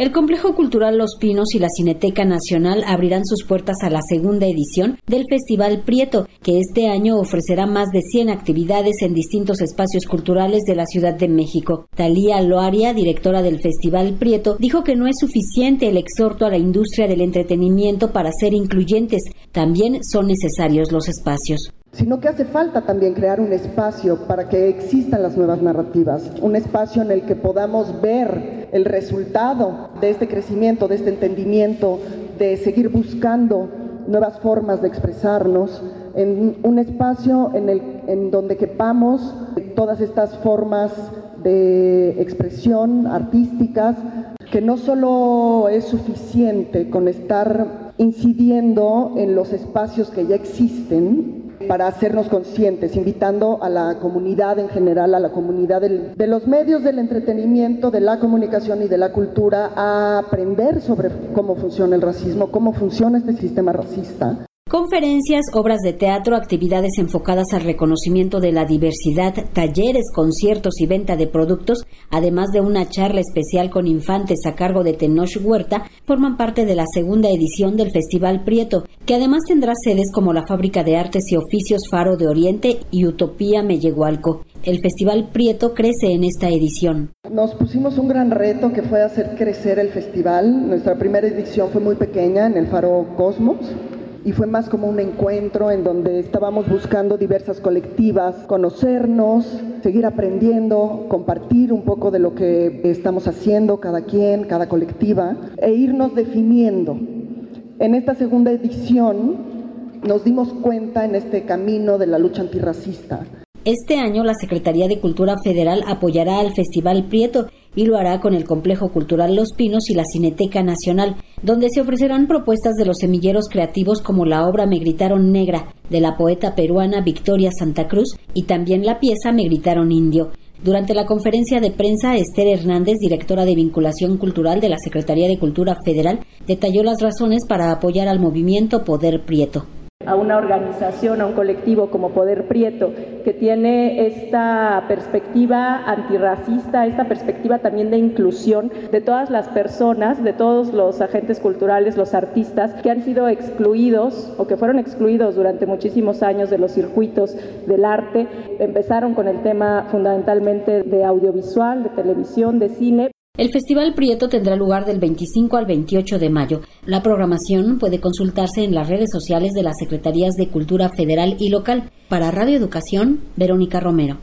El Complejo Cultural Los Pinos y la Cineteca Nacional abrirán sus puertas a la segunda edición del Festival Prieto, que este año ofrecerá más de 100 actividades en distintos espacios culturales de la Ciudad de México. Talía Loaria, directora del Festival Prieto, dijo que no es suficiente el exhorto a la industria del entretenimiento para ser incluyentes, también son necesarios los espacios sino que hace falta también crear un espacio para que existan las nuevas narrativas, un espacio en el que podamos ver el resultado de este crecimiento, de este entendimiento, de seguir buscando nuevas formas de expresarnos, en un espacio en, el, en donde quepamos todas estas formas de expresión artísticas, que no solo es suficiente con estar incidiendo en los espacios que ya existen, para hacernos conscientes, invitando a la comunidad en general, a la comunidad de los medios del entretenimiento, de la comunicación y de la cultura a aprender sobre cómo funciona el racismo, cómo funciona este sistema racista Conferencias, obras de teatro, actividades enfocadas al reconocimiento de la diversidad, talleres, conciertos y venta de productos, además de una charla especial con infantes a cargo de Tenoch Huerta, forman parte de la segunda edición del Festival Prieto, que además tendrá sedes como la Fábrica de Artes y Oficios Faro de Oriente y Utopía Mellehualco. El Festival Prieto crece en esta edición. Nos pusimos un gran reto que fue hacer crecer el festival. Nuestra primera edición fue muy pequeña en el Faro Cosmos y fue más como un encuentro en donde estábamos buscando diversas colectivas, conocernos, seguir aprendiendo, compartir un poco de lo que estamos haciendo cada quien, cada colectiva e irnos definiendo. En esta segunda edición nos dimos cuenta en este camino de la lucha antirracista este año la Secretaría de Cultura Federal apoyará al Festival Prieto y lo hará con el Complejo Cultural Los Pinos y la Cineteca Nacional, donde se ofrecerán propuestas de los semilleros creativos como la obra Me Gritaron Negra de la poeta peruana Victoria Santa Cruz y también la pieza Me Gritaron Indio. Durante la conferencia de prensa, Esther Hernández, directora de vinculación cultural de la Secretaría de Cultura Federal, detalló las razones para apoyar al movimiento Poder Prieto a una organización, a un colectivo como Poder Prieto, que tiene esta perspectiva antirracista, esta perspectiva también de inclusión de todas las personas, de todos los agentes culturales, los artistas que han sido excluidos o que fueron excluidos durante muchísimos años de los circuitos del arte. Empezaron con el tema fundamentalmente de audiovisual, de televisión, de cine, el Festival Prieto tendrá lugar del 25 al 28 de mayo. La programación puede consultarse en las redes sociales de las Secretarías de Cultura Federal y Local. Para Radio Educación, Verónica Romero.